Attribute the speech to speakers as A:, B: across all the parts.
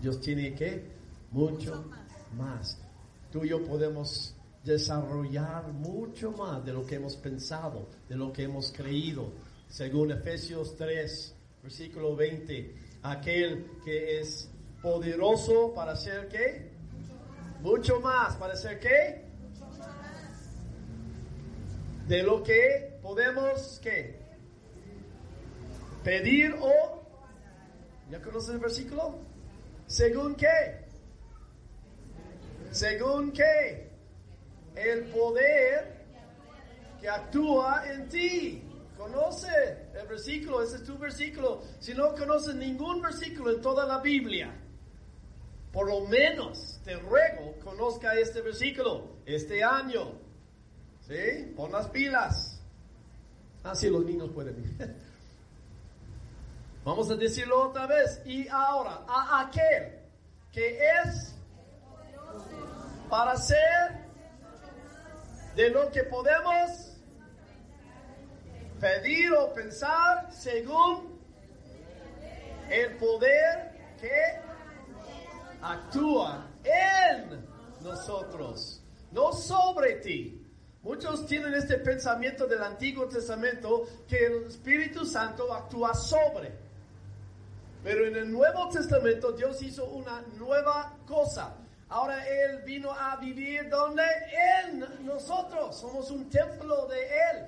A: Dios tiene que mucho más. Tú y yo podemos desarrollar mucho más de lo que hemos pensado, de lo que hemos creído. Según Efesios 3, versículo 20, aquel que es poderoso para hacer qué? Mucho más. ¿Para hacer qué? De lo que podemos qué? Pedir o... ¿Ya conoces el versículo? ¿Según qué? ¿Según qué? El poder que actúa en ti. Conoce el versículo, ese es tu versículo. Si no conoces ningún versículo en toda la Biblia, por lo menos te ruego conozca este versículo este año. ¿Sí? Pon las pilas. Así los niños pueden. Vamos a decirlo otra vez. Y ahora, a aquel que es para ser de lo que podemos pedir o pensar según el poder que actúa en nosotros, no sobre ti. Muchos tienen este pensamiento del Antiguo Testamento que el Espíritu Santo actúa sobre. Pero en el Nuevo Testamento Dios hizo una nueva cosa. Ahora Él vino a vivir donde en nosotros somos un templo de Él.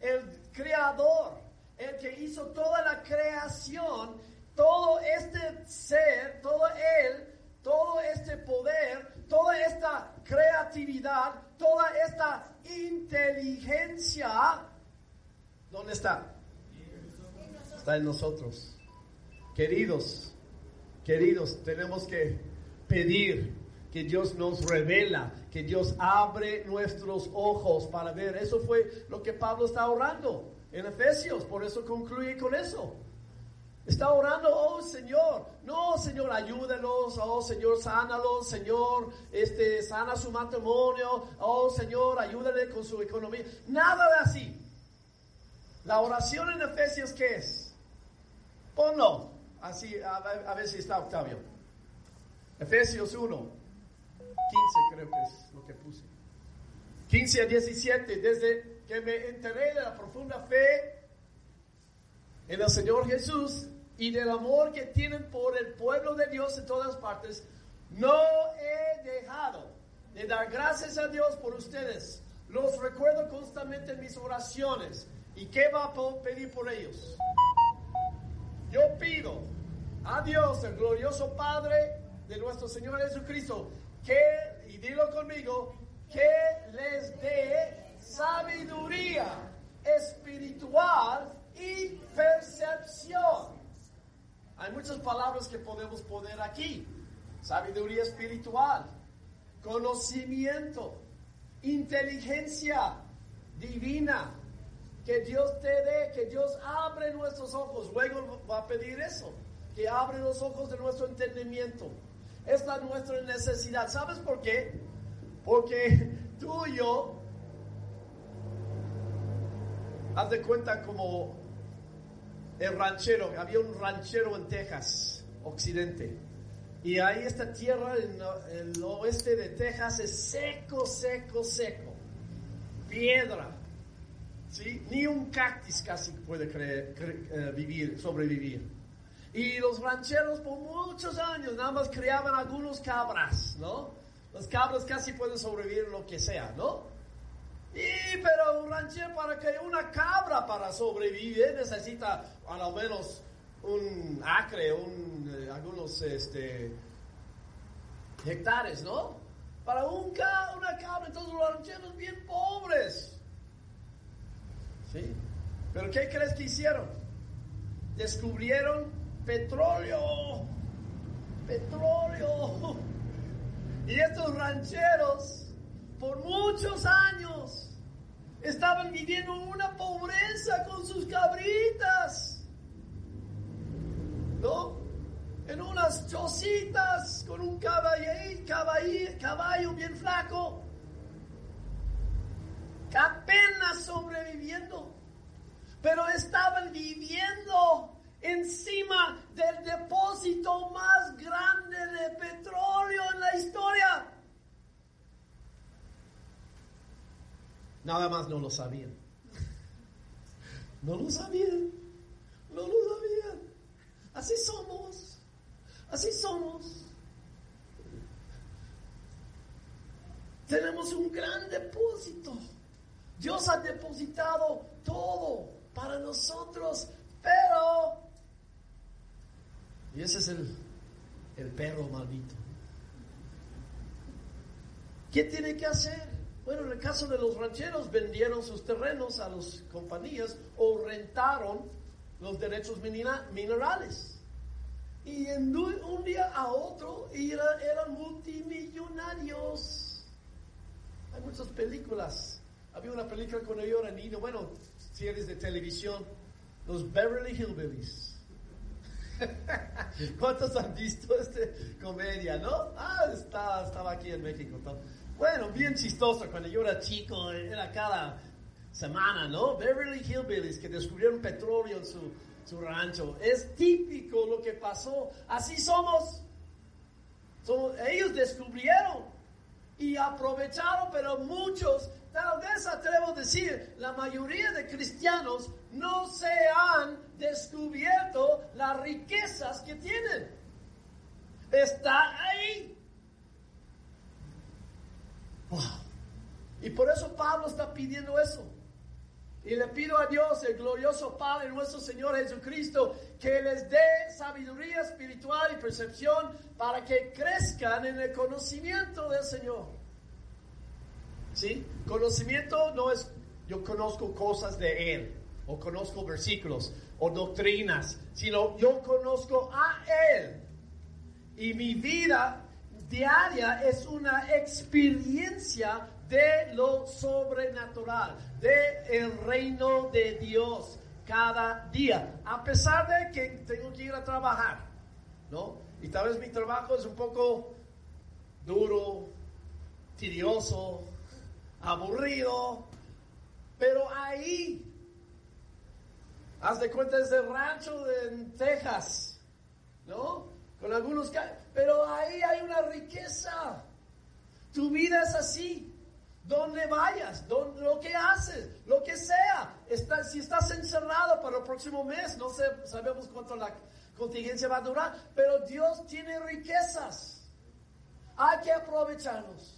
A: El creador, el que hizo toda la creación, todo este ser, todo Él, todo este poder, toda esta creatividad, toda esta inteligencia, ¿dónde está? Está en nosotros. Queridos, queridos, tenemos que pedir que Dios nos revela, que Dios abre nuestros ojos para ver. Eso fue lo que Pablo está orando en Efesios, por eso concluye con eso. Está orando, oh Señor, no Señor, ayúdenos, oh Señor, sánalos, Señor, este, sana su matrimonio, oh Señor, ayúdale con su economía. Nada de así. La oración en Efesios, ¿qué es? Ponlo. Así, a, ver si está Octavio. Efesios 1, 15 creo que es lo que puse. 15 a 17, desde que me enteré de la profunda fe en el Señor Jesús y del amor que tienen por el pueblo de Dios en todas partes, no he dejado de dar gracias a Dios por ustedes. Los recuerdo constantemente en mis oraciones. ¿Y qué va a pedir por ellos? Yo pido a Dios, el glorioso Padre de nuestro Señor Jesucristo, que, y dilo conmigo, que les dé sabiduría espiritual y percepción. Hay muchas palabras que podemos poner aquí. Sabiduría espiritual, conocimiento, inteligencia divina, que Dios te dé, que Dios abre nuestros ojos. Luego va a pedir eso, que abre los ojos de nuestro entendimiento. Es la nuestra necesidad. ¿Sabes por qué? Porque tú y yo, haz de cuenta como el ranchero, había un ranchero en Texas, occidente. Y ahí esta tierra en el oeste de Texas es seco, seco, seco. Piedra, ni un cactus casi puede eh, vivir, sobrevivir. Y los rancheros por muchos años nada más criaban algunos cabras, ¿no? Los cabras casi pueden sobrevivir lo que sea, ¿no? Y pero un ranchero para que una cabra para sobrevivir necesita al menos un acre, un, eh, algunos este, hectáreas, ¿no? Para un, una cabra, entonces los rancheros bien pobres. ¿Sí? Pero ¿qué crees que hicieron? Descubrieron petróleo. Petróleo Y estos rancheros, por muchos años, estaban viviendo una pobreza con sus cabritas. ¿No? En unas chocitas con un caballo, caballo, caballo bien flaco. Apenas sobreviviendo. Pero estaban viviendo encima del depósito más grande de petróleo en la historia. Nada más no lo sabían. No lo sabían. No lo sabían. Así somos. Así somos. Tenemos un gran depósito. Dios ha depositado todo para nosotros, pero... Y ese es el, el perro maldito. ¿Qué tiene que hacer? Bueno, en el caso de los rancheros, vendieron sus terrenos a las compañías o rentaron los derechos minerales. Y en un día a otro eran multimillonarios. Hay muchas películas. Había una película cuando yo era niño, bueno, series de televisión, los Beverly Hillbillies. ¿Cuántos han visto esta comedia, no? Ah, estaba, estaba aquí en México. Bueno, bien chistoso. Cuando yo era chico, era cada semana, ¿no? Beverly Hillbillies que descubrieron petróleo en su, su rancho. Es típico lo que pasó. Así somos. somos. Ellos descubrieron y aprovecharon, pero muchos, tal vez atrevo a decir, la mayoría de cristianos no se han descubierto las riquezas que tienen. Está ahí. Y por eso Pablo está pidiendo eso. Y le pido a Dios, el glorioso Padre, nuestro Señor Jesucristo, que les dé sabiduría espiritual y percepción para que crezcan en el conocimiento del Señor. ¿Sí? Conocimiento no es yo conozco cosas de Él, o conozco versículos, o doctrinas, sino yo conozco a Él. Y mi vida diaria es una experiencia de lo sobrenatural, de el reino de Dios cada día, a pesar de que tengo que ir a trabajar, ¿no? Y tal vez mi trabajo es un poco duro, tedioso, aburrido, pero ahí, haz de cuenta, es el rancho de Texas, ¿no? Con algunos, pero ahí hay una riqueza. Tu vida es así donde vayas, donde, lo que haces, lo que sea. Está, si estás encerrado para el próximo mes, no sé, sabemos cuánto la contingencia va a durar, pero Dios tiene riquezas. Hay que aprovecharlos.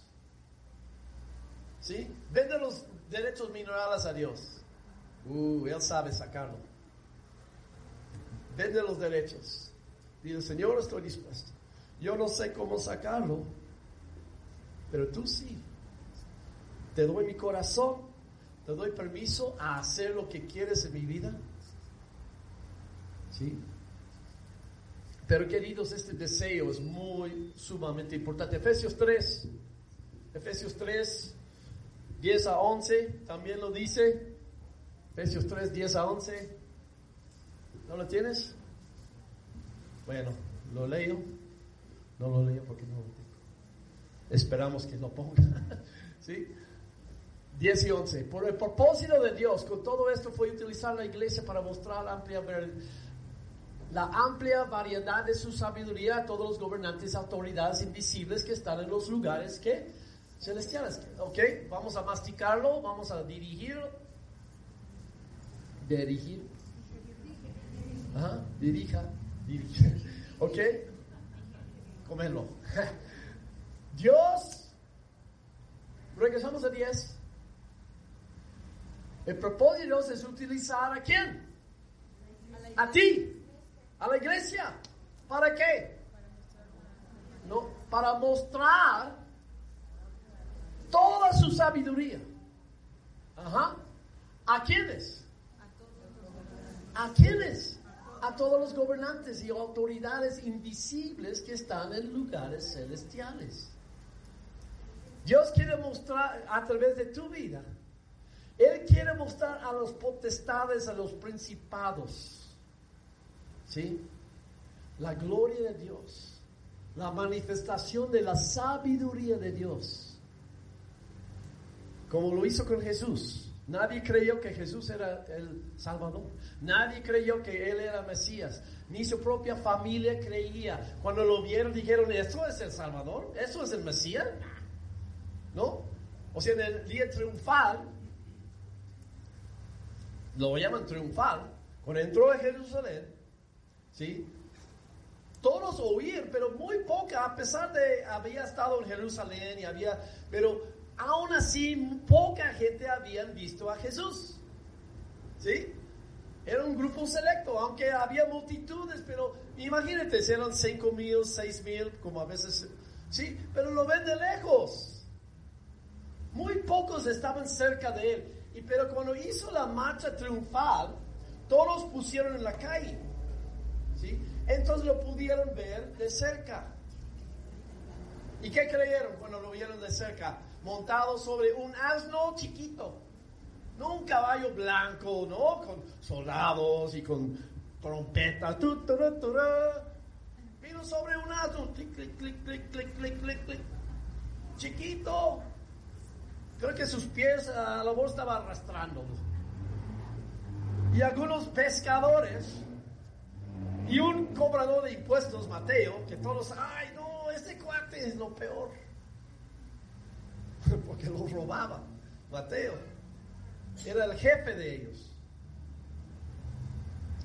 A: ¿Sí? Vende los derechos minerales a Dios. Uh, Él sabe sacarlo. Vende los derechos. Dice, Señor, estoy dispuesto. Yo no sé cómo sacarlo, pero tú sí. Te doy mi corazón, te doy permiso a hacer lo que quieres en mi vida. ¿Sí? Pero queridos, este deseo es muy sumamente importante. Efesios 3, Efesios 3, 10 a 11, también lo dice. Efesios 3, 10 a 11. ¿No lo tienes? Bueno, lo leo. No lo leo porque no lo tengo. Esperamos que lo ponga. ¿Sí? 10 y 11. Por el propósito de Dios, con todo esto fue utilizar la iglesia para mostrar amplia, la amplia variedad de su sabiduría a todos los gobernantes, autoridades invisibles que están en los lugares que celestiales. Ok, vamos a masticarlo, vamos a dirigirlo. Dirigir. Ajá, dirija, dirija. Ok, comerlo. Dios, regresamos a 10. El propósito es utilizar a quién? A ti, a la iglesia. ¿Para qué? No, para mostrar toda su sabiduría. Ajá. ¿A quiénes? ¿A quiénes? A todos los gobernantes y autoridades invisibles que están en lugares celestiales. Dios quiere mostrar a través de tu vida. Él quiere mostrar a los potestades, a los principados. ¿Sí? La gloria de Dios. La manifestación de la sabiduría de Dios. Como lo hizo con Jesús. Nadie creyó que Jesús era el Salvador. Nadie creyó que Él era Mesías. Ni su propia familia creía. Cuando lo vieron dijeron, ¿eso es el Salvador? ¿Eso es el Mesías? ¿No? O sea, en el día triunfal, lo llaman triunfal, cuando entró a Jerusalén, ¿sí? Todos oían, pero muy poca, a pesar de había estado en Jerusalén y había, pero aún así poca gente habían visto a Jesús. ¿Sí? Era un grupo selecto, aunque había multitudes, pero imagínate, eran cinco mil, seis mil, como a veces, sí, pero lo ven de lejos. Muy pocos estaban cerca de él. Y pero cuando hizo la marcha triunfal, todos pusieron en la calle. ¿sí? Entonces lo pudieron ver de cerca. ¿Y qué creyeron cuando lo vieron de cerca? Montado sobre un asno chiquito. No un caballo blanco, ¿no? Con soldados y con trompetas. Vino sobre un asno. Clic, clic, clic, clic, clic, clic, clic, clic. Chiquito. Creo que sus pies a la voz estaba arrastrando. Y algunos pescadores y un cobrador de impuestos, Mateo, que todos, ay no, ese cuate es lo peor. Porque lo robaba. Mateo era el jefe de ellos.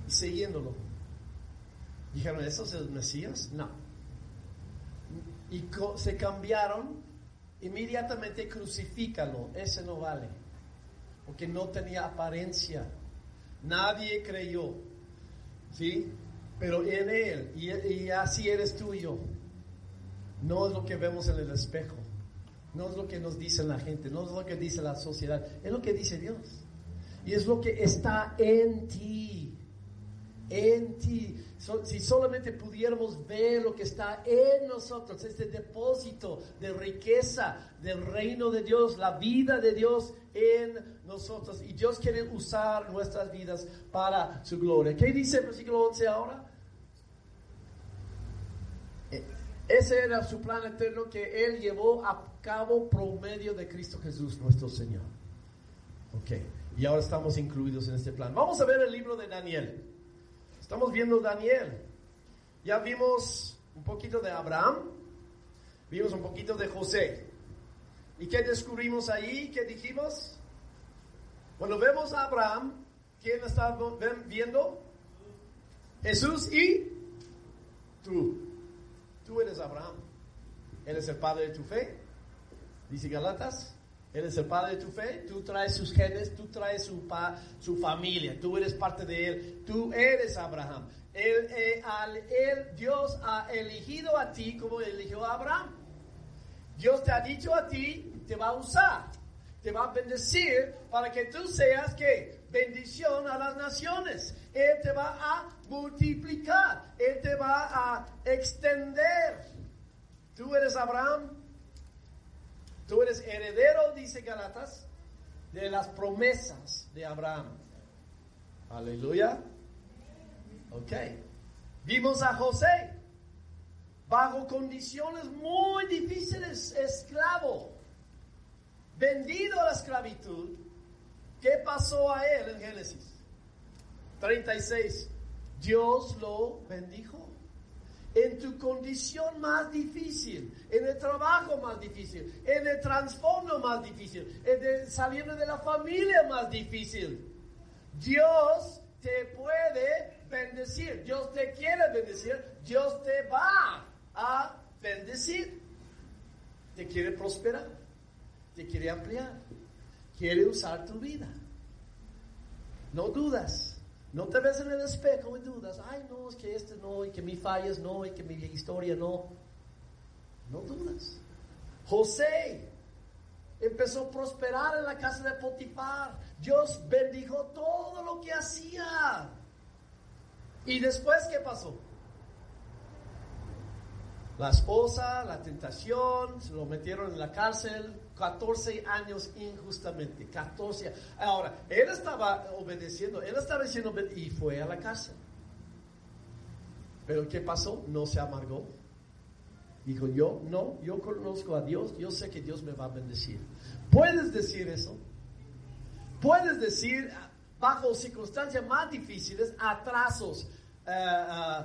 A: Siguiéndolo. Dijeron, ¿eso es el Mesías? No. Y se cambiaron inmediatamente crucifícalo, ese no vale, porque no tenía apariencia, nadie creyó, ¿sí? Pero en él, y, y, así eres tú y yo, no es lo que vemos en el espejo, no es lo que nos dice la gente, no es lo que dice la sociedad, es lo que dice Dios, y es lo que está en ti, en ti si solamente pudiéramos ver lo que está en nosotros, este depósito de riqueza del reino de Dios, la vida de Dios en nosotros. Y Dios quiere usar nuestras vidas para su gloria. ¿Qué dice el versículo 11 ahora? Eh, ese era su plan eterno que Él llevó a cabo por medio de Cristo Jesús, nuestro Señor. Ok, y ahora estamos incluidos en este plan. Vamos a ver el libro de Daniel. Estamos viendo Daniel. Ya vimos un poquito de Abraham, vimos un poquito de José. ¿Y qué descubrimos ahí? ¿Qué dijimos? Cuando vemos a Abraham, ¿quién está viendo? Jesús y tú. Tú eres Abraham. Él es el padre de tu fe. Dice Galatas. Él es el padre de tu fe, tú traes sus genes, tú traes su, pa, su familia, tú eres parte de él, tú eres Abraham. Él, eh, al, Dios ha elegido a ti como eligió a Abraham. Dios te ha dicho a ti, te va a usar, te va a bendecir para que tú seas que bendición a las naciones. Él te va a multiplicar, Él te va a extender. Tú eres Abraham, Tú eres heredero, dice Galatas, de las promesas de Abraham. Aleluya. Ok. Vimos a José bajo condiciones muy difíciles, esclavo, vendido a la esclavitud. ¿Qué pasó a él en Génesis 36? Dios lo bendijo en tu condición más difícil, en el trabajo más difícil, en el trasfondo más difícil, en el saliendo de la familia más difícil. Dios te puede bendecir, Dios te quiere bendecir, Dios te va a bendecir. Te quiere prosperar, te quiere ampliar, quiere usar tu vida. No dudas. No te ves en el espejo y dudas, ay no, es que este no, y que mi fallas no, y que mi historia no. No dudas. José empezó a prosperar en la casa de Potifar. Dios bendijo todo lo que hacía. ¿Y después qué pasó? La esposa, la tentación, se lo metieron en la cárcel, 14 años injustamente, 14. Ahora, él estaba obedeciendo, él estaba diciendo y fue a la cárcel. Pero ¿qué pasó? No se amargó. Dijo, yo no, yo conozco a Dios, yo sé que Dios me va a bendecir. ¿Puedes decir eso? Puedes decir, bajo circunstancias más difíciles, atrasos, uh,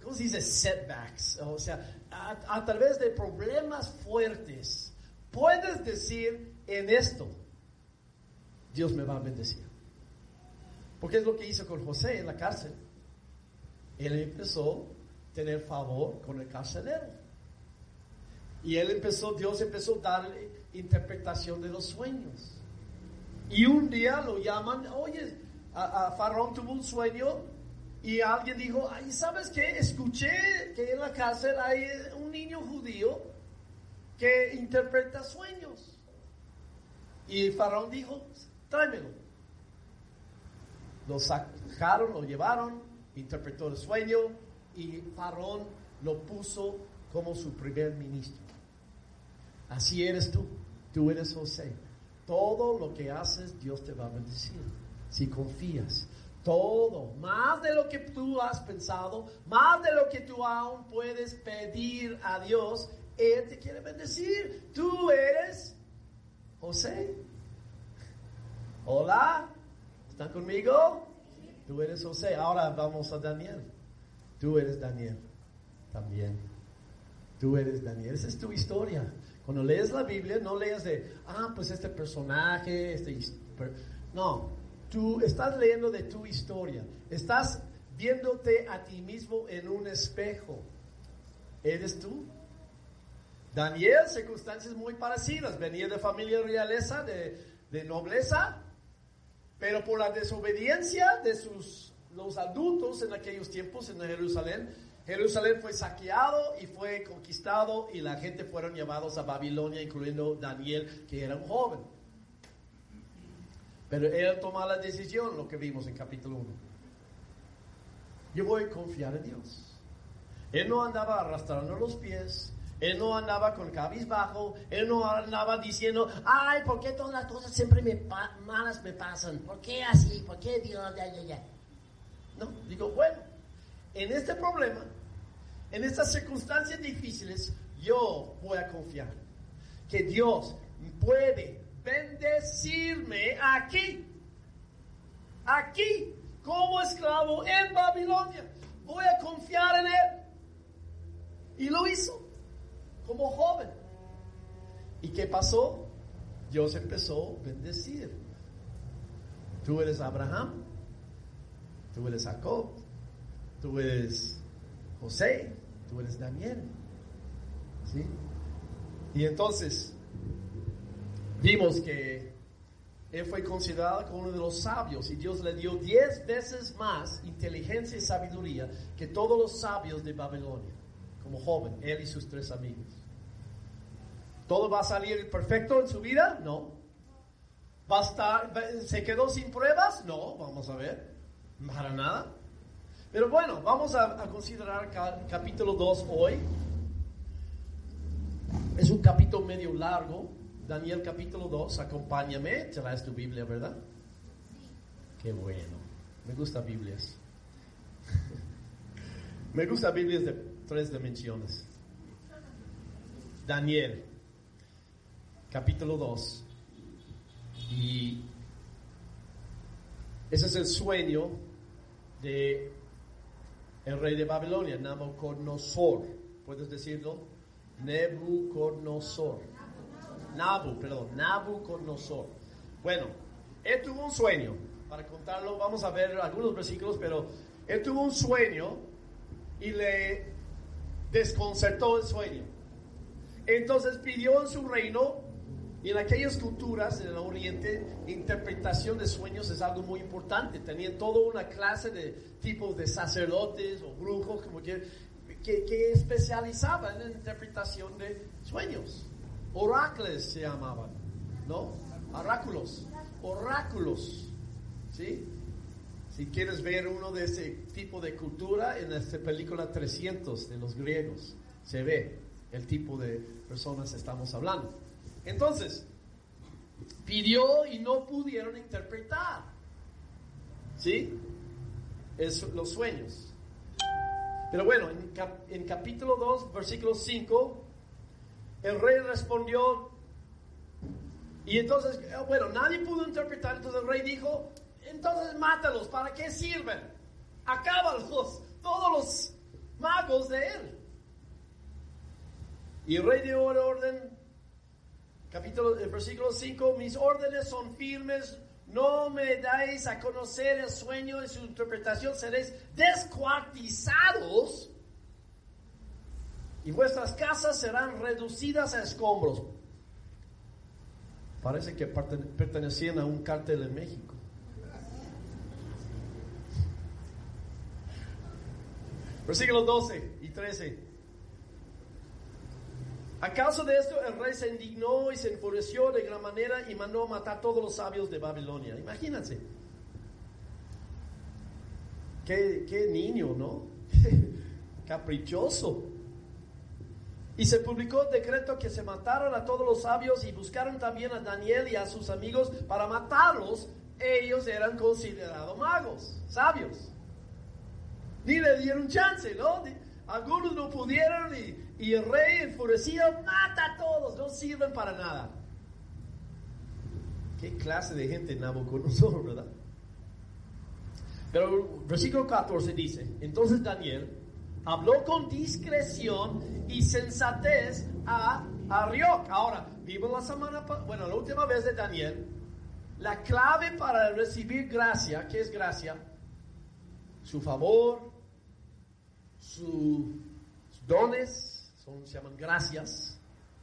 A: ¿cómo se dice? Setbacks, o sea, a, través de problemas fuertes, puedes decir en esto, Dios me va a bendecir. Porque es lo que hizo con José en la cárcel. Él empezó a tener favor con el carcelero. Y él empezó, Dios empezó a darle interpretación de los sueños. Y un día lo llaman, oye, a, a Faraón tuvo un sueño y alguien dijo, ay, ¿sabes qué? Escuché que en la cárcel hay un niño judío que interpreta sueños. Y Faraón dijo, tráemelo. Lo sacaron, lo llevaron, interpretó el sueño y Faraón lo puso como su primer ministro. Así eres tú, tú eres José. Todo lo que haces, Dios te va a bendecir. Si confías. Todo, más de lo que tú has pensado, más de lo que tú aún puedes pedir a Dios, Él te quiere bendecir. Tú eres José. Hola, ¿están conmigo? Tú eres José. Ahora vamos a Daniel. Tú eres Daniel también. Tú eres Daniel. Esa es tu historia. Cuando lees la Biblia, no leas de, ah, pues este personaje, este... No, Tú estás leyendo de tu historia. Estás viéndote a ti mismo en un espejo. ¿Eres tú? Daniel, circunstancias muy parecidas. Venía de familia realeza, de, de nobleza, pero por la desobediencia de sus, los adultos en aquellos tiempos en Jerusalén, Jerusalén fue saqueado y fue conquistado y la gente fueron llevados a Babilonia, incluyendo Daniel, que era un joven. Pero él toma la decisión, lo que vimos en capítulo 1. Yo voy a confiar en Dios. Él no andaba arrastrando los pies, él no andaba con cabizbajo, él no andaba diciendo, ay, ¿por qué todas las cosas siempre me malas me pasan? ¿Por qué así? ¿Por qué Dios? No, digo, bueno, en este problema, en estas circunstancias difíciles, yo voy a confiar que Dios puede bendecirme aquí, aquí, como esclavo en Babilonia. Voy a confiar en Él. Y lo hizo como joven. ¿Y qué pasó? Dios empezó a bendecir. Tú eres Abraham, tú eres Jacob, tú eres José, tú eres Daniel. ¿Sí? Y entonces, vimos que él fue considerado como uno de los sabios y Dios le dio diez veces más inteligencia y sabiduría que todos los sabios de Babilonia, como joven, él y sus tres amigos. ¿Todo va a salir perfecto en su vida? No. ¿Va a estar, ¿Se quedó sin pruebas? No, vamos a ver. Para nada. Pero bueno, vamos a, a considerar capítulo 2 hoy. Es un capítulo medio largo, Daniel capítulo 2, acompáñame, traes tu Biblia, ¿verdad? Qué bueno, me gusta Biblias. me gusta Biblias de tres dimensiones. Daniel, capítulo 2. Y ese es el sueño de el rey de Babilonia, Nabucodonosor. ¿Puedes decirlo? Nebuchadnezzar. Nabu, perdón, Nabucodonosor. Bueno, él tuvo un sueño, para contarlo, vamos a ver algunos versículos, pero él tuvo un sueño y le desconcertó el sueño. Entonces pidió en su reino, y en aquellas culturas en el oriente, interpretación de sueños es algo muy importante. Tenían toda una clase de tipos de sacerdotes o brujos, como que, que, especializaban en interpretación de sueños. Oráculos se llamaban, ¿no? Oráculos, oráculos, ¿sí? Si quieres ver uno de ese tipo de cultura, en esta película 300 de los griegos, se ve el tipo de personas estamos hablando. Entonces, pidió y no pudieron interpretar. ¿Sí? Es los sueños. Pero bueno, en, en capítulo 2, versículo 5, el rey respondió, y entonces, eh, bueno, nadie pudo interpretar, entonces el rey dijo, entonces mátalos, ¿para qué sirven? Acábalos, todos los magos de él. Y el rey dio orden, capítulo, versículo 5, mis órdenes son firmes, no me dais a conocer el sueño y su interpretación, seréis descuartizados y vuestras casas serán reducidas a escombros. Parece que pertenecían a un cártel en México. Versículos 12 y 13. A causa de esto, el rey se indignó y se enfureció de gran manera y mandó matar a todos los sabios de Babilonia. Imagínense. Qué, qué niño, ¿no? Caprichoso. Y se publicó el decreto que se mataron a todos los sabios y buscaron también a Daniel y a sus amigos para matarlos. Ellos eran considerados magos, sabios. Ni le dieron chance, ¿no? Algunos no pudieron y, el rey enfurecido mata a todos, no sirven para nada. ¿Qué clase de gente Nabucodonosor, verdad? Pero versículo 14 dice, entonces Daniel habló con discreción y sensatez a Arioc. Ahora, vimos la semana, bueno, la última vez de Daniel, la clave para recibir gracia, ¿qué es gracia? Su favor, sus dones, son, se llaman gracias,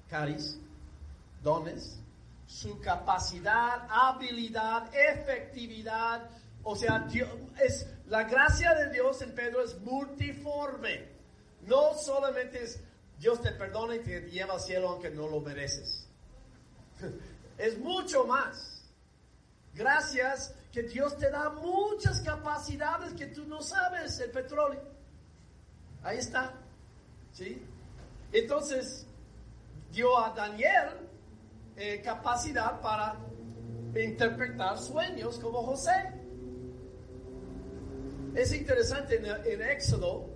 A: caris, dones, su capacidad, habilidad, efectividad, o sea, es, la gracia de Dios en Pedro es multiforme. No solamente es Dios te perdona y te lleva al cielo aunque no lo mereces. Es mucho más. Gracias que Dios te da muchas capacidades que tú no sabes, el petróleo. Ahí está. ¿Sí? Entonces, dio a Daniel eh, capacidad para interpretar sueños como José. Es interesante en, Éxodo,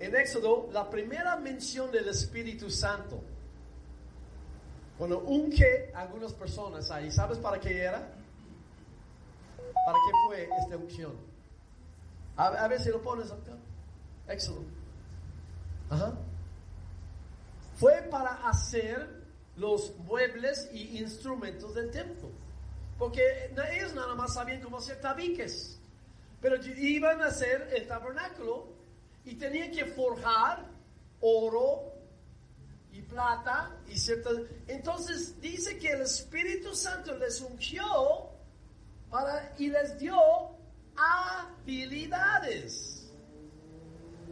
A: en Éxodo, la primera mención del Espíritu Santo, cuando unge a algunas personas ahí, ¿sabes para qué era? ¿Para qué fue esta unción? A, ver si lo pones acá. Éxodo. Ajá. Fue para hacer los muebles y instrumentos del templo. Porque ellos nada más sabían cómo hacer tabiques. Pero iban a hacer el tabernáculo y tenían que forjar oro y plata y ciertas... Entonces dice que el Espíritu Santo les ungió para, y les dio habilidades.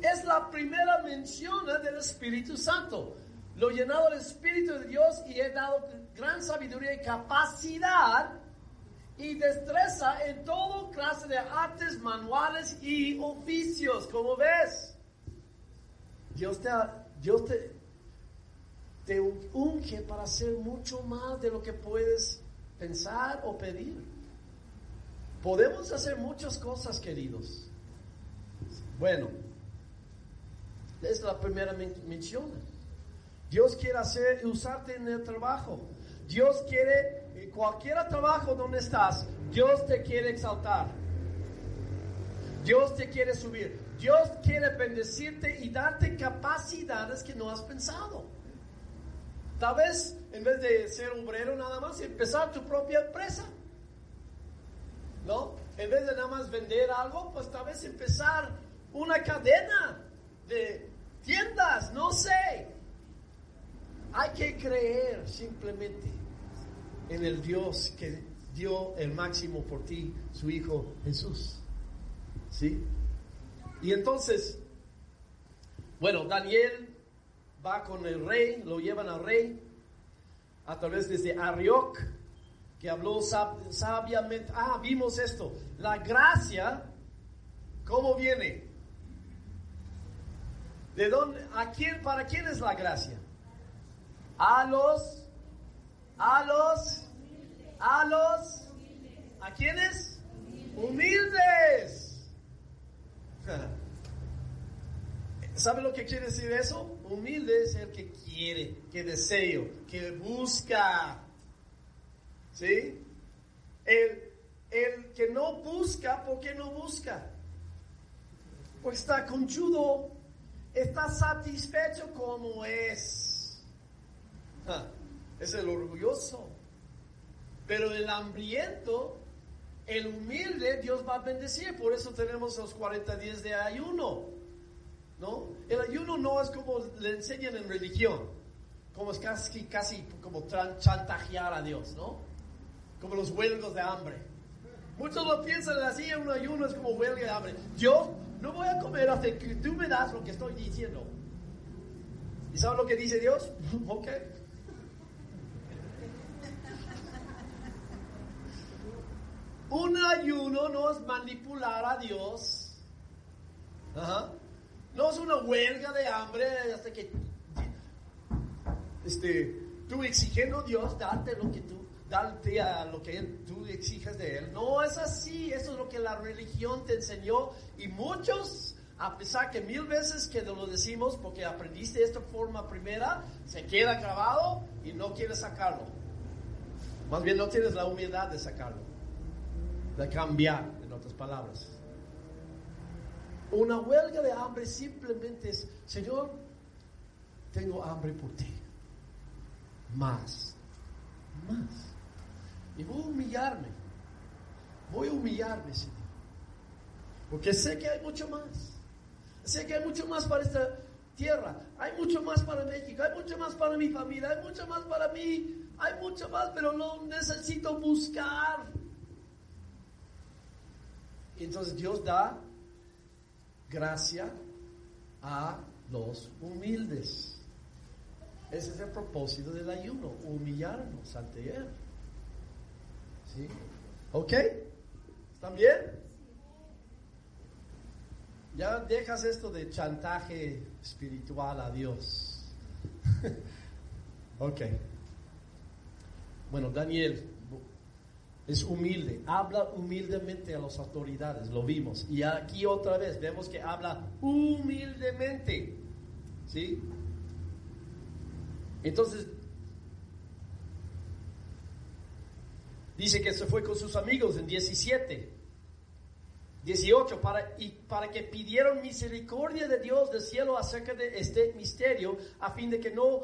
A: Es la primera mención del Espíritu Santo. Lo llenado del Espíritu de Dios y he dado gran sabiduría y capacidad y destreza en todo clase de artes manuales y oficios, como ves. Dios te, Dios te, te unge para hacer mucho más de lo que puedes pensar o pedir. Podemos hacer muchas cosas, queridos. Bueno, es la primera mención. Dios quiere hacer, usarte en el trabajo. Dios quiere, en cualquier trabajo donde estás, Dios te quiere exaltar. Dios te quiere subir. Dios quiere bendecirte y darte capacidades que no has pensado. Tal vez en vez de ser obrero nada más, empezar tu propia empresa. ¿No? En vez de nada más vender algo, pues tal vez empezar una cadena de tiendas, no sé. Hay que creer simplemente en el Dios que dio el máximo por ti, su Hijo Jesús. ¿Sí? Y entonces, bueno, Daniel va con el rey, lo llevan al rey, a través desde Arioc, que habló sabiamente. Ah, vimos esto. La gracia, ¿cómo viene? ¿De dónde? ¿A quién? ¿Para quién es la gracia? A los, a los, a los, ¿a quiénes? Humildes. ¿Sabe lo que quiere decir eso? Humilde es el que quiere, que deseo, que busca. ¿Sí? El, el que no busca, ¿por qué no busca? Porque está conchudo, está satisfecho como es. Ah, es el orgulloso. Pero el hambriento, el humilde, Dios va a bendecir. Por eso tenemos los 40 días de ayuno. ¿no? El ayuno no es como le enseñan en religión, como es casi, casi como chantajear a Dios, ¿no? Como los huelgos de hambre. Muchos lo piensan así, un ayuno es como huelga de hambre. Yo no voy a comer hasta que tú me das lo que estoy diciendo. ¿Y sabes lo que dice Dios? ok. Un ayuno no es manipular a Dios. No es una huelga de hambre hasta que este, tú exigiendo a Dios, darte lo que tú, darte a lo que tú exijas de Él. No es así, eso es lo que la religión te enseñó y muchos, a pesar que mil veces que lo decimos porque aprendiste esta forma primera, se queda grabado y no quieres sacarlo. Más bien no tienes la humildad de sacarlo, de cambiar, en otras palabras. Una huelga de hambre simplemente es, Señor, tengo hambre por ti. Más, más. Y voy a humillarme. Voy a humillarme, Señor. Porque sé que hay mucho más. Sé que hay mucho más para esta tierra. Hay mucho más para México. Hay mucho más para mi familia. Hay mucho más para mí. Hay mucho más, pero no necesito buscar. Entonces Dios da gracia a los humildes. Ese es el propósito del ayuno, humillarnos ante Él. ¿Sí? ¿Ok? ¿Están bien? Ya dejas esto de chantaje espiritual a Dios. ok. Bueno, Daniel, es humilde, habla humildemente a las autoridades, lo vimos. Y aquí otra vez vemos que habla humildemente. ¿Sí? Entonces, dice que se fue con sus amigos en 17. 18, para, y para que pidieron misericordia de Dios del cielo acerca de este misterio, a fin de que no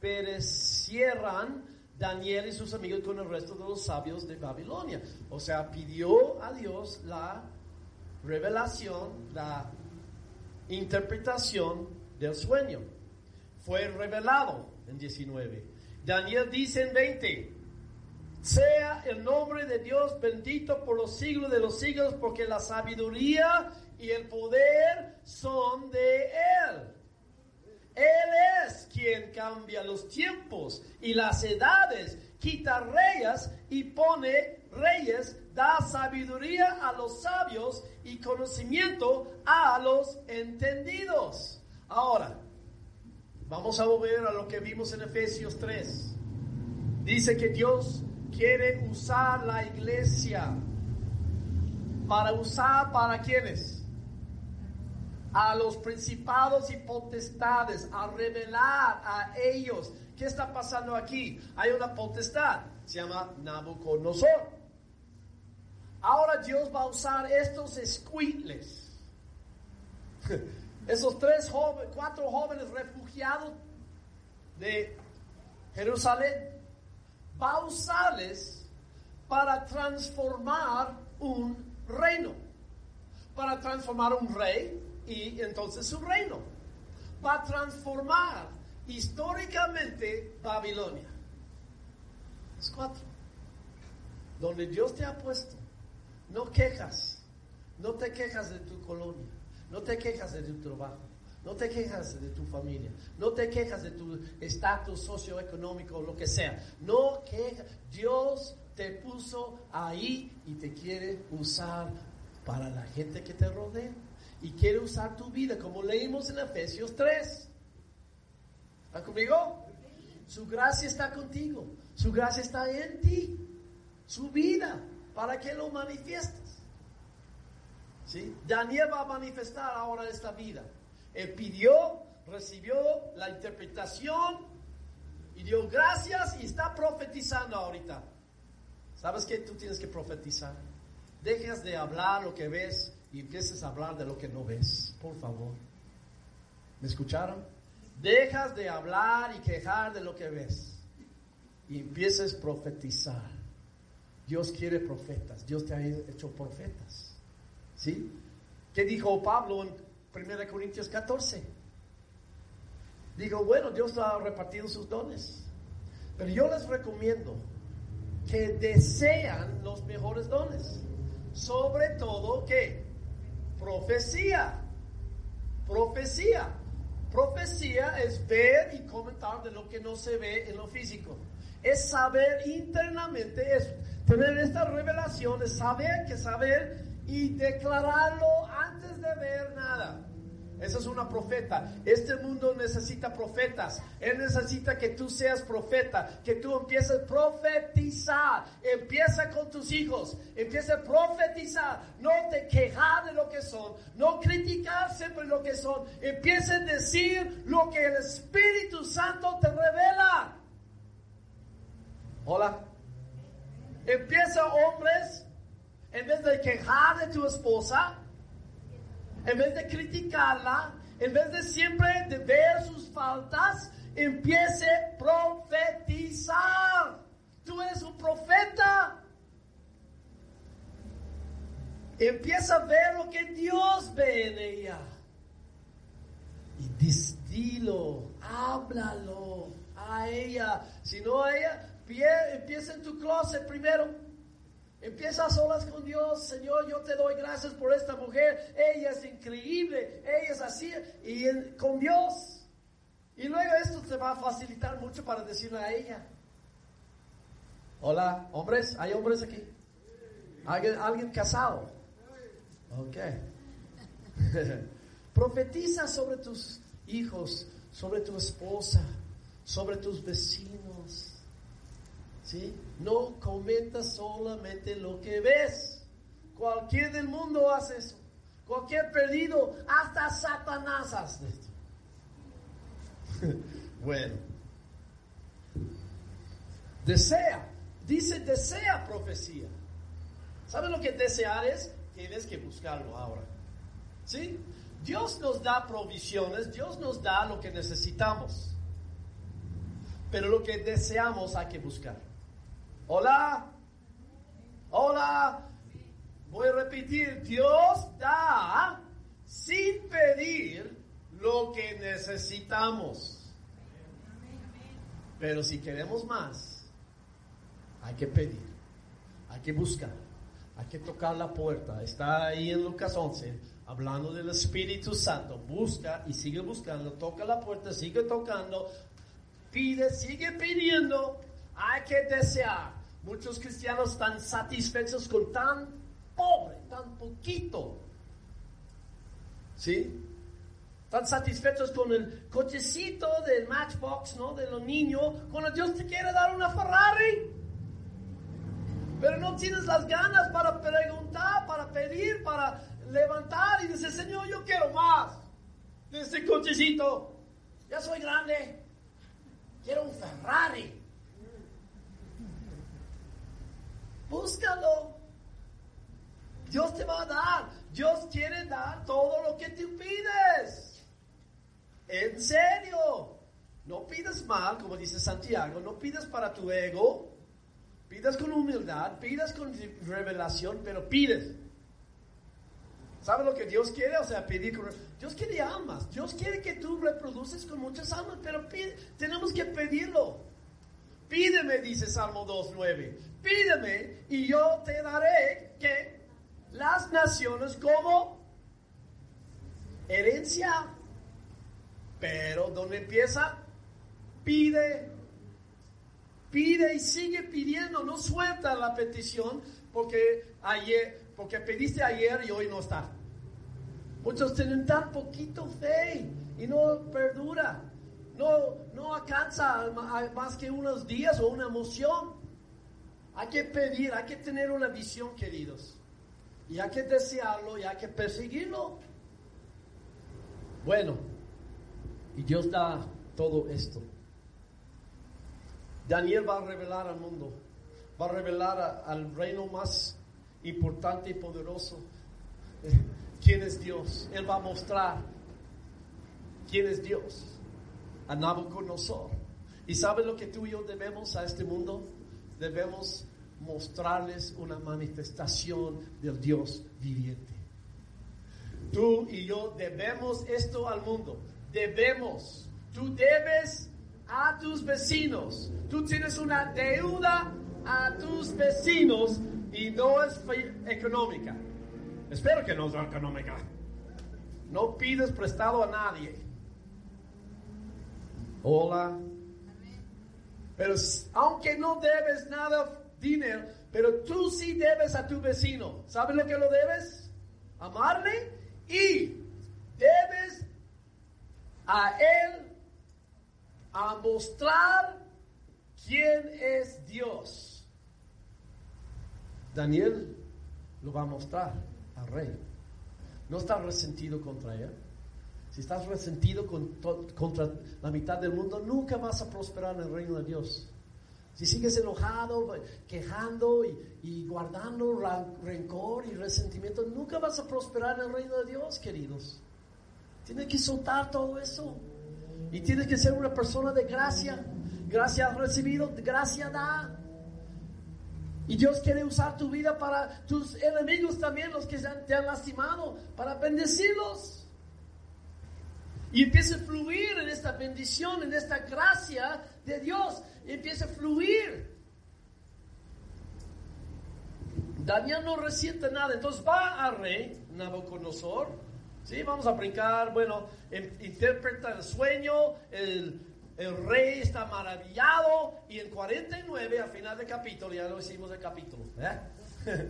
A: perecieran Daniel y sus amigos con el resto de los sabios de Babilonia. O sea, pidió a Dios la revelación, la interpretación del sueño. Fue revelado en 19. Daniel dice en 20, sea el nombre de Dios bendito por los siglos de los siglos, porque la sabiduría y el poder son de Él. Él es quien cambia los tiempos y las edades, quita reyes y pone reyes, da sabiduría a los sabios y conocimiento a los entendidos. Ahora, vamos a volver a lo que vimos en Efesios 3. Dice que Dios quiere usar la iglesia para usar para quienes? a los principados y potestades, a revelar a ellos. ¿Qué está pasando aquí? Hay una potestad, se llama Nabucodonosor. Ahora Dios va a usar estos escuitles, esos tres jóvenes, cuatro jóvenes refugiados de Jerusalén, usarles para transformar un reino, para transformar un rey, y entonces su reino. Va a transformar históricamente Babilonia. Es cuatro. Donde Dios te ha puesto, no quejas, no te quejas de tu colonia, no te quejas de tu trabajo, no te quejas de tu familia, no te quejas de tu estatus socioeconómico, lo que sea. No quejas. Dios te puso ahí y te quiere usar para la gente que te rodea. y quiere usar tu vida, como leímos en Efesios 3. ¿Está conmigo? Su gracia está contigo, su gracia está en ti, su vida, para que lo manifiestes. ¿Sí? Daniel va a manifestar ahora esta vida. Él pidió, recibió la interpretación y dio gracias y está profetizando ahorita. ¿Sabes qué? Tú tienes que profetizar. Dejas de hablar lo que ves y empieces a hablar de lo que no ves. Por favor. ¿Me escucharon? Dejas de hablar y quejar de lo que ves. Y empieces a profetizar. Dios quiere profetas. Dios te ha hecho profetas. ¿Sí? ¿Qué dijo Pablo en 1 Corintios 14? Digo, bueno, Dios ha repartido sus dones. Pero yo les recomiendo que desean los mejores dones. Sobre todo que profecía. Profecía. Profecía es ver y comentar de lo que no se ve en lo físico. Es saber internamente, es tener esta revelación, es saber que saber y declararlo antes de ver nada. Esa es una profeta. Este mundo necesita profetas. Él necesita que tú seas profeta, que tú empieces a profetizar. Empieza con tus hijos. Empieza a profetizar. No te quejar de lo que son. No criticar siempre lo que son. Empieza a decir lo que el Espíritu Santo te revela. Hola. Empieza hombres, en vez de quejar de tu esposa, en vez de criticarla, en vez de siempre ver sus faltas, empiece a profetizar. Tú eres un profeta. Empieza a ver lo que Dios ve en ella. Y distilo, háblalo a ella. Si no a ella, empieza en tu closet primero. Empieza a solas con Dios, Señor, yo te doy gracias por esta mujer, ella es increíble, ella es así, y con Dios. Y luego esto te va a facilitar mucho para decirle a ella. Hola, hombres, ¿hay hombres aquí? ¿Alguien, alguien casado? Ok. Profetiza sobre tus hijos, sobre tu esposa, sobre tus vecinos ¿sí? No comentas solamente lo que ves. Cualquier del mundo hace eso. Cualquier perdido, hasta Satanás hace esto. bueno. Desea. Dice desea profecía. ¿Saben lo que desear es? Tienes que buscarlo ahora. ¿Sí? Dios nos da provisiones, Dios nos da lo que necesitamos. Pero lo que deseamos hay que buscar. Hola. Hola. Voy a repetir, Dios da sin pedir lo que necesitamos. Pero si queremos más, hay que pedir, hay que buscar, hay que tocar la puerta. Está ahí en Lucas 11, hablando del Espíritu Santo. Busca y sigue buscando, toca la puerta, sigue tocando, pide, sigue pidiendo. Hay que desear. Muchos cristianos están satisfechos con tan pobre, tan poquito. ¿Sí? Están satisfechos con el cochecito del Matchbox, ¿no? De los niños. Cuando Dios te quiere dar una Ferrari. Pero no tienes las ganas para preguntar, para pedir, para levantar y decir, Señor, yo quiero más de este cochecito. Ya soy grande. Quiero un Ferrari. Búscalo. Dios te va a dar. Dios quiere dar todo lo que tú pides. En serio. No pides mal, como dice Santiago. No pides para tu ego. Pidas con humildad. Pidas con revelación, pero pides. ¿Sabes lo que Dios quiere? O sea, pedir con... Dios quiere almas. Dios quiere que tú reproduces con muchas almas, pero tenemos que pedirlo. Pídeme, dice Salmo 2.9. Pídeme y yo te daré que las naciones como herencia. Pero ¿dónde empieza? Pide. Pide y sigue pidiendo, no suelta la petición porque ayer, porque pediste ayer y hoy no está. Muchos tienen tan poquito fe y no perdura. No, no alcanza más que unos días o una emoción. Hay que pedir, hay que tener una visión, queridos. Y hay que desearlo y hay que perseguirlo. Bueno, y Dios da todo esto. Daniel va a revelar al mundo, va a revelar al reino más importante y poderoso quién es Dios. Él va a mostrar quién es Dios a Nabucodonosor. ¿Y sabe lo que tú y yo debemos a este mundo? Debemos mostrarles una manifestación del Dios viviente. Tú y yo debemos esto al mundo. Debemos. Tú debes a tus vecinos. Tú tienes una deuda a tus vecinos y no es económica. Espero que no sea económica. No pides prestado a nadie. Hola. Pero aunque no debes nada dinero, pero tú sí debes a tu vecino. ¿Sabes lo que lo debes? Amarle y debes a él a mostrar quién es Dios. Daniel lo va a mostrar al rey. No está resentido contra él. Si estás resentido contra la mitad del mundo, nunca vas a prosperar en el reino de Dios. Si sigues enojado, quejando y, guardando rencor y resentimiento, nunca vas a prosperar en el reino de Dios, queridos. Tienes que soltar todo eso. Y tienes que ser una persona de gracia. Gracia has recibido, gracia da. Y Dios quiere usar tu vida para tus enemigos también, los que te han lastimado, para bendecirlos. Y empieza a fluir en esta bendición, en esta gracia de Dios. Empieza a fluir. Daniel no resiente nada. Entonces va al rey Nabucodonosor. ¿sí? Vamos a brincar. Bueno, interpreta el sueño. El, el rey está maravillado. Y en 49, al final del capítulo, ya lo hicimos el capítulo. ¿eh?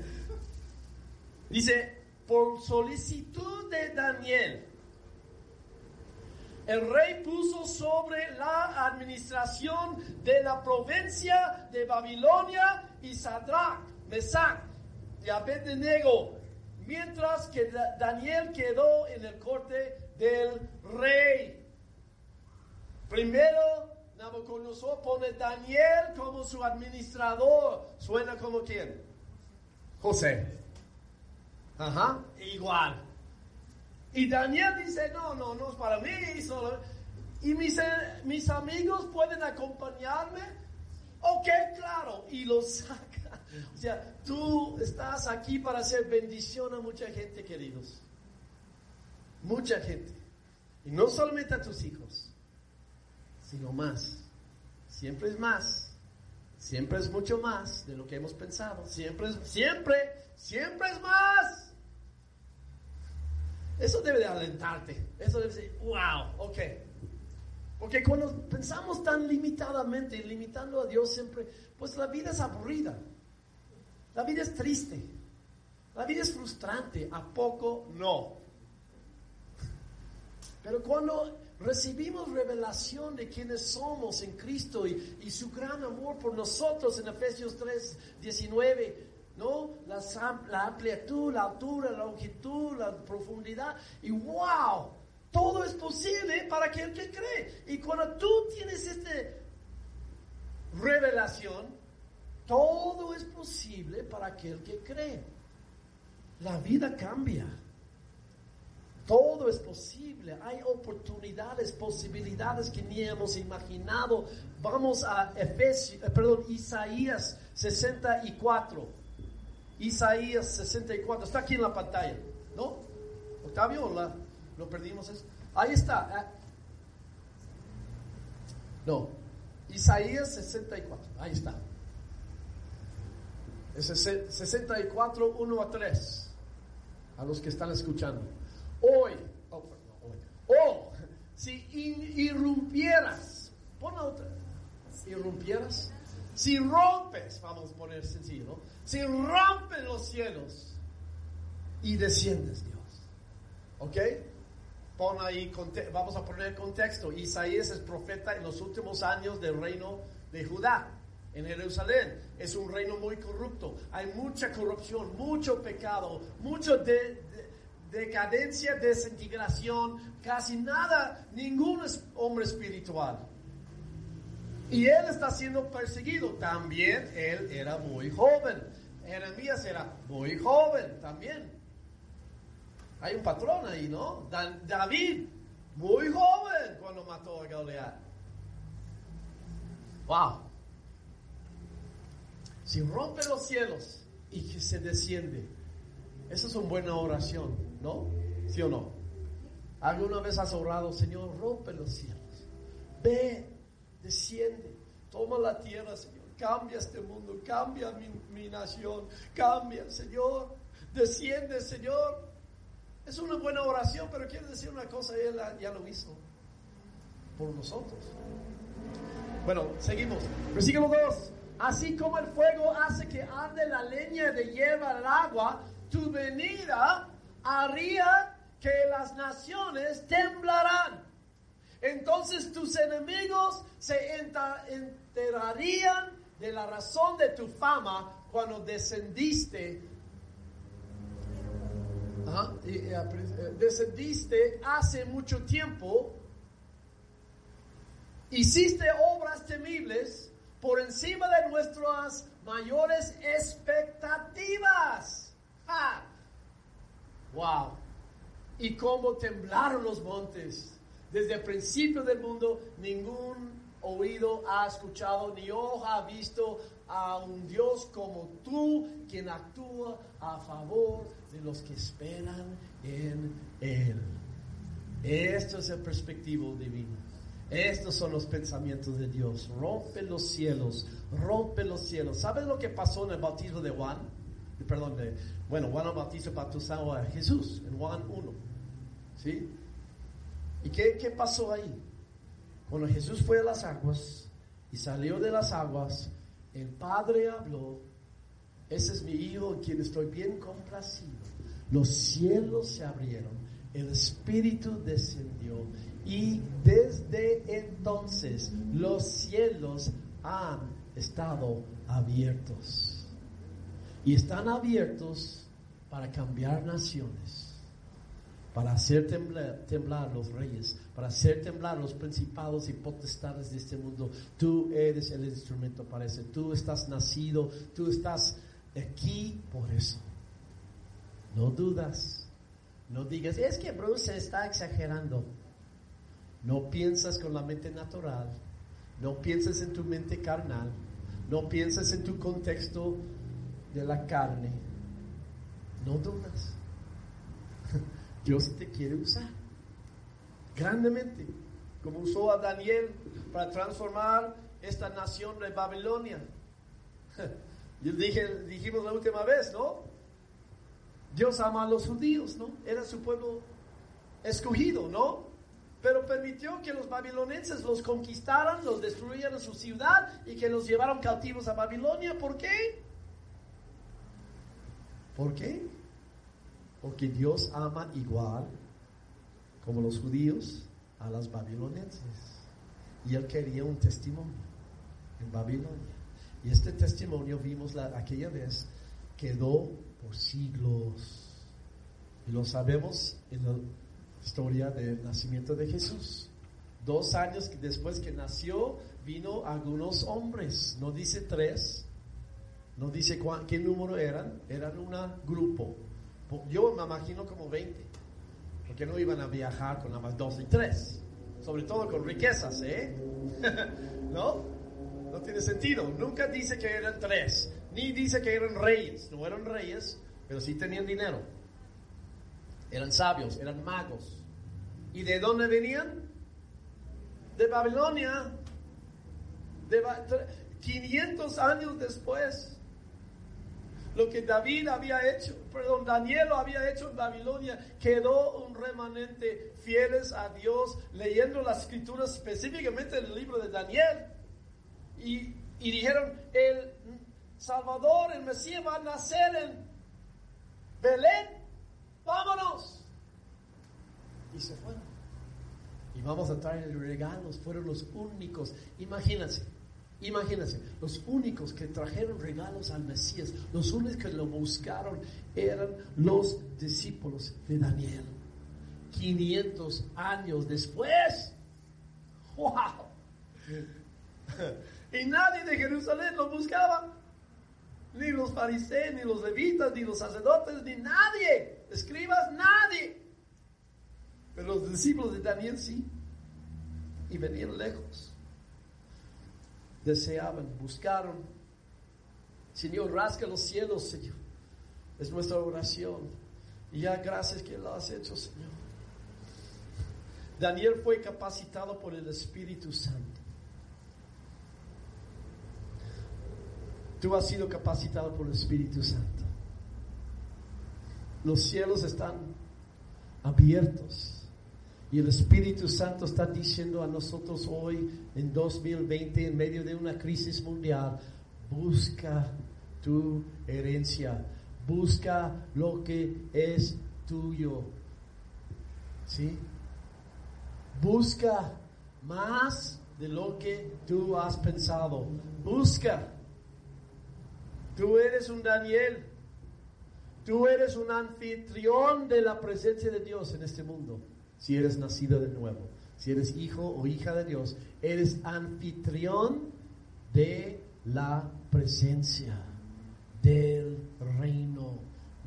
A: Dice, por solicitud de Daniel el rey puso sobre la administración de la provincia de Babilonia y Sadrach, Mesach y Abednego, mientras que Daniel quedó en el corte del rey. Primero, Nabucodonosor pone Daniel como su administrador. ¿Suena como quién? José. Ajá, igual. Y Daniel dice, no, no, no es para mí solo. Y mis, mis amigos pueden acompañarme. Ok, claro. Y lo saca. O sea, tú estás aquí para hacer bendición a mucha gente, queridos. Mucha gente. Y no solamente a tus hijos, sino más. Siempre es más. Siempre es mucho más de lo que hemos pensado. Siempre siempre, siempre es más. Eso debe de alentarte. Eso debe ser, wow, ok. Porque cuando pensamos tan limitadamente, limitando a Dios siempre, pues la vida es aburrida. La vida es triste. La vida es frustrante. ¿A poco no? Pero cuando recibimos revelación de quiénes somos en Cristo y, y, su gran amor por nosotros en Efesios 3, 19, ¿no? La, la amplitud, la altura, la longitud, la profundidad. Y wow, todo es posible para aquel que cree. Y cuando tú tienes esta revelación, todo es posible para aquel que cree. La vida cambia. Todo es posible. Hay oportunidades, posibilidades que ni hemos imaginado. Vamos a Efesios, eh, perdón, Isaías 64. Isaías 64, está aquí en la pantalla, ¿no? Octavio, la, lo perdimos. Ahí está. Ah. No, Isaías 64, ahí está. Es 64, 1 a 3, a los que están escuchando. Hoy, oh, hoy, oh, si irrumpieras, pon otra, irrumpieras, si rompes, vamos a poner sencillo, ¿no? Si rompen los cielos y desciendes, Dios. ¿Ok? Pon ahí, vamos a poner contexto. Isaías es profeta en los últimos años del reino de Judá en Jerusalén. Es un reino muy corrupto. Hay mucha corrupción, mucho pecado, mucho de, decadencia, desintegración, casi nada, ningún hombre espiritual. Y él está siendo perseguido. También él era muy joven. Jeremías era muy joven también. Hay un patrón ahí, ¿no? David, muy joven cuando mató a Goliat. Wow. Si rompe los cielos y que se desciende, esa es una buena oración, ¿no? ¿Sí o no? ¿Alguna vez has orado, Señor, rompe los cielos? Ve, desciende, toma la tierra, Señor, cambia este mundo, cambia mi, nación, cambia, Señor, desciende, Señor. Es una buena oración, pero quiero decir una cosa, Él ya lo hizo por nosotros. Bueno, seguimos. Versículo 2. Así como el fuego hace que ande la leña de hierba al agua, tu venida haría que las naciones temblarán. Entonces tus enemigos se enterarían de la razón de tu fama cuando descendiste eh, eh, descendiste hace mucho tiempo, hiciste obras temibles por encima de nuestras mayores expectativas. ¡Wow! Y cómo temblaron los montes. Desde el principio del mundo, ningún oído ha escuchado, ni ojo ha visto a un Dios como tú, quien actúa a favor de los que esperan en Él. Esto es el perspectivo divino. Estos son los pensamientos de Dios. Rompe los cielos, rompe los cielos. ¿Sabes lo que pasó en el bautismo de Juan? Perdón, de, bueno, Juan el Bautista bautizó a Jesús en Juan 1. ¿Sí? ¿Y qué, qué pasó ahí? Cuando Jesús fue a las aguas y salió de las aguas, el Padre habló, ese es mi Hijo en quien estoy bien complacido. Los cielos se abrieron, el Espíritu descendió y desde entonces los cielos han estado abiertos. Y están abiertos para cambiar naciones para hacer temblar, los reyes, para hacer temblar los principados y potestades de este mundo. Tú eres el instrumento para eso. Tú estás nacido, tú estás aquí por eso. No dudas. No digas, es que Bruce está exagerando. No piensas con la mente natural. No piensas en tu mente carnal. No piensas en tu contexto de la carne. No dudas. Dios te quiere usar grandemente, como usó a Daniel para transformar esta nación de Babilonia. Yo dije, dijimos la última vez, ¿no? Dios ama a los judíos, ¿no? Era su pueblo escogido, ¿no? Pero permitió que los babilonenses los conquistaran, los destruyeran su ciudad y que los llevaron cautivos a Babilonia. ¿Por qué? ¿Por qué? Porque Dios ama igual como los judíos a las babilonenses. Y él quería un testimonio en Babilonia. Y este testimonio vimos la, aquella vez quedó por siglos. Y lo sabemos en la historia del nacimiento de Jesús. Dos años después que nació, vino algunos hombres, no dice tres, no dice qué número eran, eran un grupo yo me imagino como 20, porque no iban a viajar con nada más dos y tres, sobre todo con riquezas, ¿eh? ¿No? No tiene sentido. Nunca dice que eran tres, ni dice que eran reyes. No eran reyes, pero sí tenían dinero. Eran sabios, eran magos. ¿Y de dónde venían? De Babilonia. De 500 años después lo que David había hecho, perdón, Daniel lo había hecho en Babilonia, quedó un remanente fieles a Dios, leyendo las escrituras, específicamente el libro de Daniel. Y, y dijeron, el Salvador, el Mesías va a nacer en Belén, vámonos. Y se fueron. Y vamos a traer regalos. Fueron los únicos. Imagínense. Imagínense, los únicos que trajeron regalos al Mesías, los únicos que lo buscaron eran los discípulos de Daniel. 500 años después. ¡Wow! Y nadie de Jerusalén lo buscaba. Ni los fariseos, ni los levitas, ni los sacerdotes, ni nadie. Escribas, nadie. Pero los discípulos de Daniel sí. Y venían lejos deseaban, buscaron. Señor, rasca los cielos, Señor. Es nuestra oración. Y ya gracias que lo has hecho, Señor. Daniel fue capacitado por el Espíritu Santo. Tú has sido capacitado por el Espíritu Santo. Los cielos están abiertos y el Espíritu Santo está diciendo a nosotros hoy, en 2020, en medio de una crisis mundial, busca tu herencia, busca lo que es tuyo. ¿Sí? Busca más de lo que tú has pensado. Busca. Tú eres un Daniel. Tú eres un anfitrión de la presencia de Dios en este mundo si eres nacido de nuevo. Si eres hijo o hija de Dios, eres anfitrión de la presencia del reino.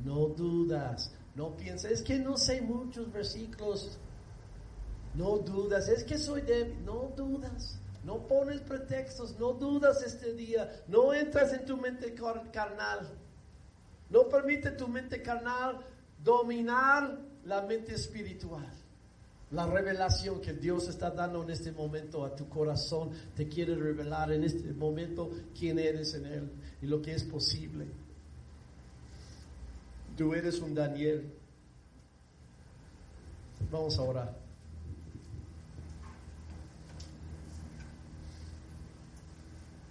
A: No dudas, no pienses, es que no sé muchos versículos. No dudas, es que soy débil. No dudas, no pones pretextos, no dudas este día. No entras en tu mente carnal. No permite tu mente carnal dominar la mente espiritual. La revelación que Dios está dando en este momento a tu corazón te quiere revelar en este momento quién eres en Él y lo que es posible. Tú eres un Daniel. Vamos a orar.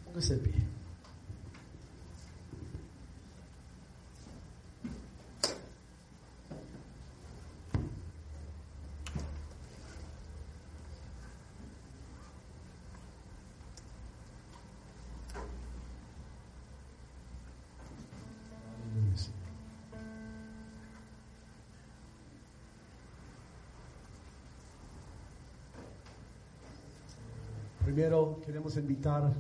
A: Póngase pie. Primero queremos invitar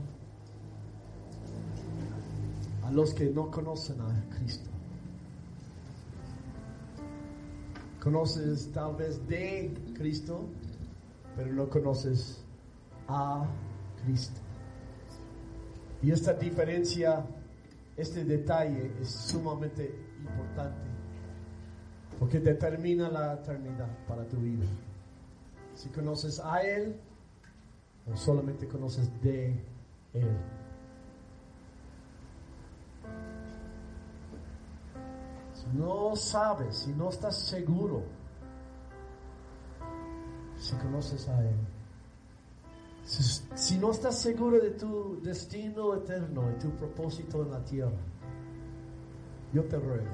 A: a los que no conocen a Cristo. Conoces tal vez de Cristo, pero no conoces a Cristo. Y esta diferencia, este detalle es sumamente importante porque determina la eternidad para tu vida. Si conoces a Él, o solamente conoces de Él. Si no sabes, si no estás seguro, si conoces a Él, si, no estás seguro de tu destino eterno y tu propósito en la tierra, yo te ruego,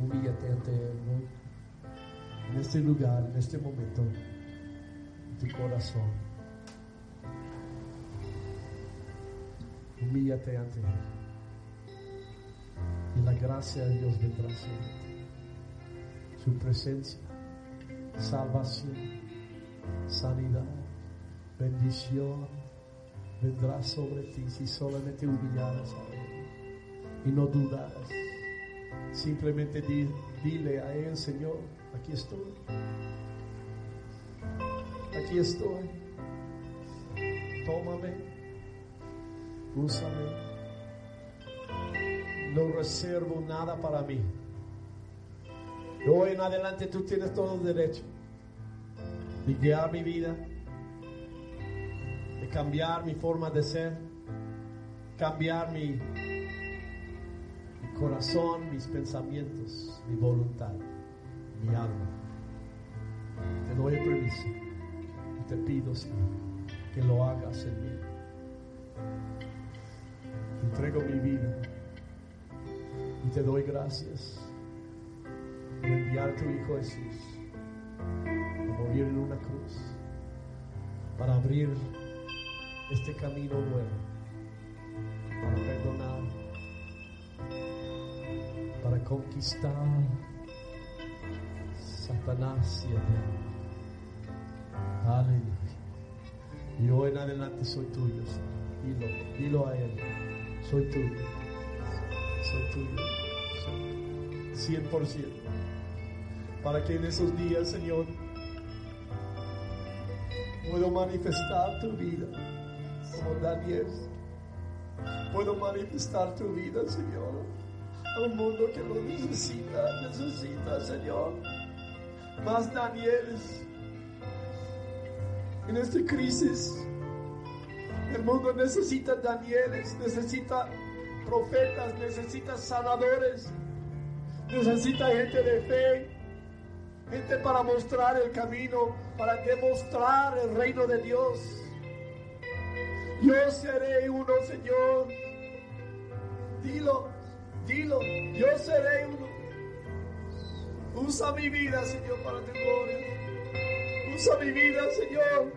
A: humíllate ante Él en este lugar, en este momento tu corazón. Humíllate ante Él. Y la gracia de Dios vendrá sobre. Su presencia, salvación, sanidad, bendición vendrá sobre ti si solamente humillaras a Él y no dudaras. Simplemente dile a Él, Señor, aquí estoy aquí estoy. Tómame, úsame. No reservo nada para mí. Hoy en adelante tú tienes todo el derecho de guiar mi vida, de cambiar mi forma de ser, cambiar mi, corazón, mis pensamientos, mi voluntad, mi alma. Te doy permiso te pido, Señor, que lo hagas en mí. Entrego mi vida y te doy gracias por enviar tu Hijo Jesús a morir en una cruz para abrir este camino nuevo, para perdonar, para conquistar Satanás y el diablo. Aleluya. Y hoy en adelante soy tuyo, Señor. Dilo, dilo a Él. Soy tuyo. Soy tuyo. Soy 100%. Para que en esos días, Señor, puedo manifestar tu vida como Daniel. Puedo manifestar tu vida, Señor, a un mundo que lo necesita, necesita, Señor. Más Danieles en esta crisis. El mundo necesita Danieles, necesita profetas, necesita sanadores, necesita gente de fe, gente para mostrar el camino, para demostrar el reino de Dios. Yo seré uno, Señor. Dilo, dilo, yo seré uno. Usa mi vida, Señor, para tu gloria. Usa mi vida, Señor,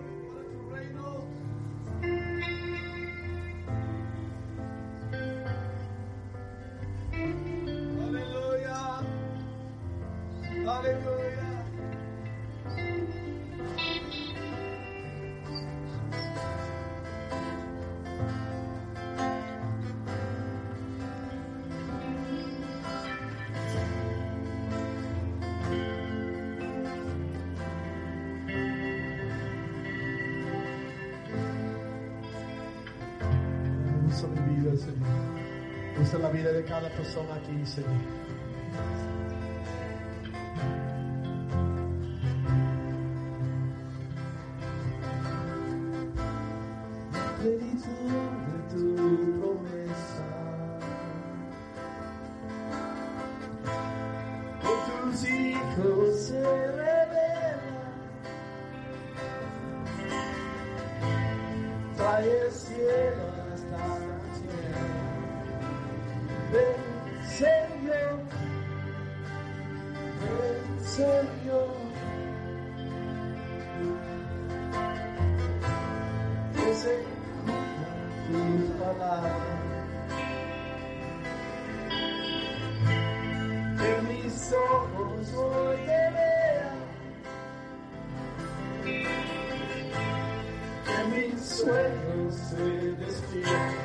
A: cada persona aquí, Señor. Sueños se despierten.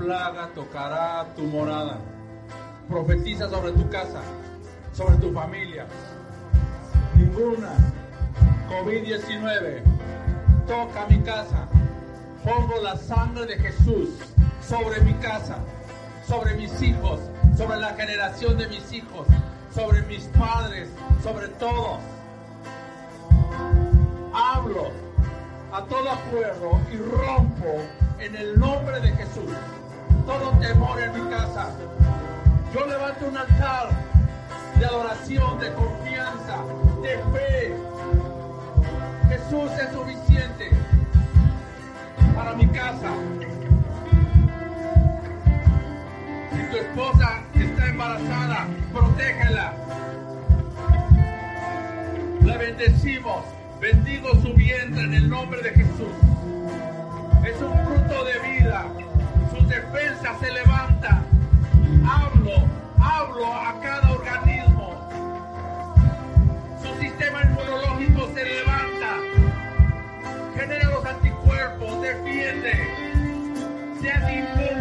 B: Plaga tocará tu morada. Profetiza sobre tu casa, sobre tu familia. Ninguna COVID-19 toca mi casa. Pongo la sangre de Jesús sobre mi casa, sobre mis hijos, sobre la generación de mis hijos, sobre mis padres, sobre todos. Hablo a todo acuerdo y rompo en el nombre de Jesús todo temor en mi casa. Yo levanto un altar de adoración, de confianza, de fe. Jesús es suficiente para mi casa. Si tu esposa está embarazada, protégela. La bendecimos. Bendigo su vientre en el nombre de Jesús. Es un fruto de vida. Sus defensas se levantan. Hablo, hablo a cada organismo. Su sistema inmunológico se levanta. Genera los anticuerpos, defiende. Sea inmune.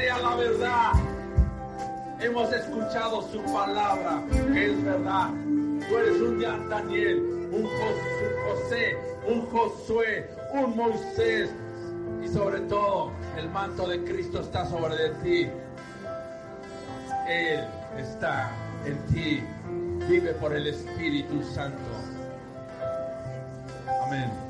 B: Anclate a la verdad. Hemos escuchado su palabra, que es verdad. Tú eres un Daniel, un José, un Josué, un Moisés. Y sobre todo, el manto de Cristo está sobre de ti. Él está en ti. Vive por el Espíritu Santo. Amén.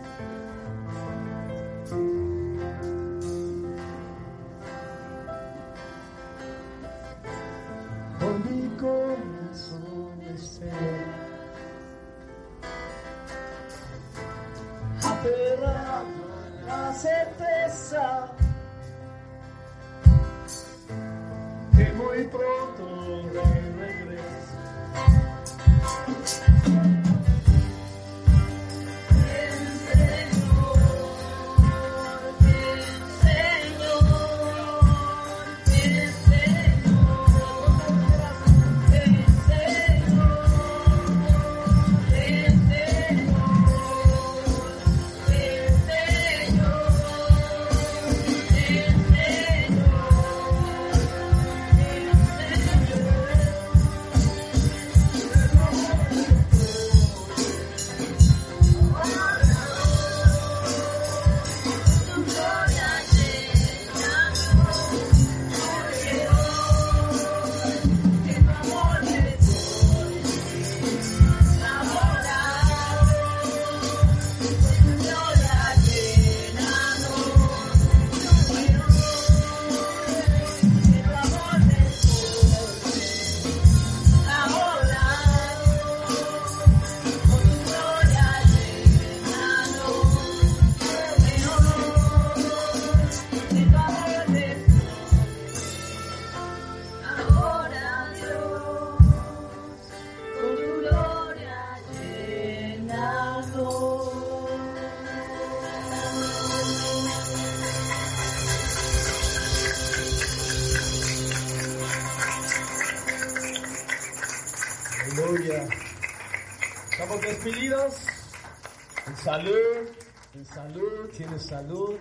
A: Tienes salud.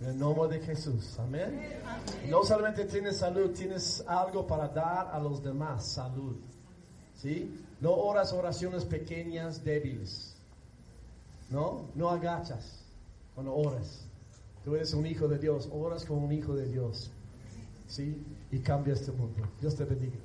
A: En el nombre de Jesús. Amén. No solamente tienes salud, tienes algo para dar a los demás. Salud. ¿Sí? No oras oraciones pequeñas, débiles. No, no agachas cuando oras. Tú eres un hijo de Dios, oras como un hijo de Dios. ¿Sí? Y cambia este mundo. Dios te bendiga.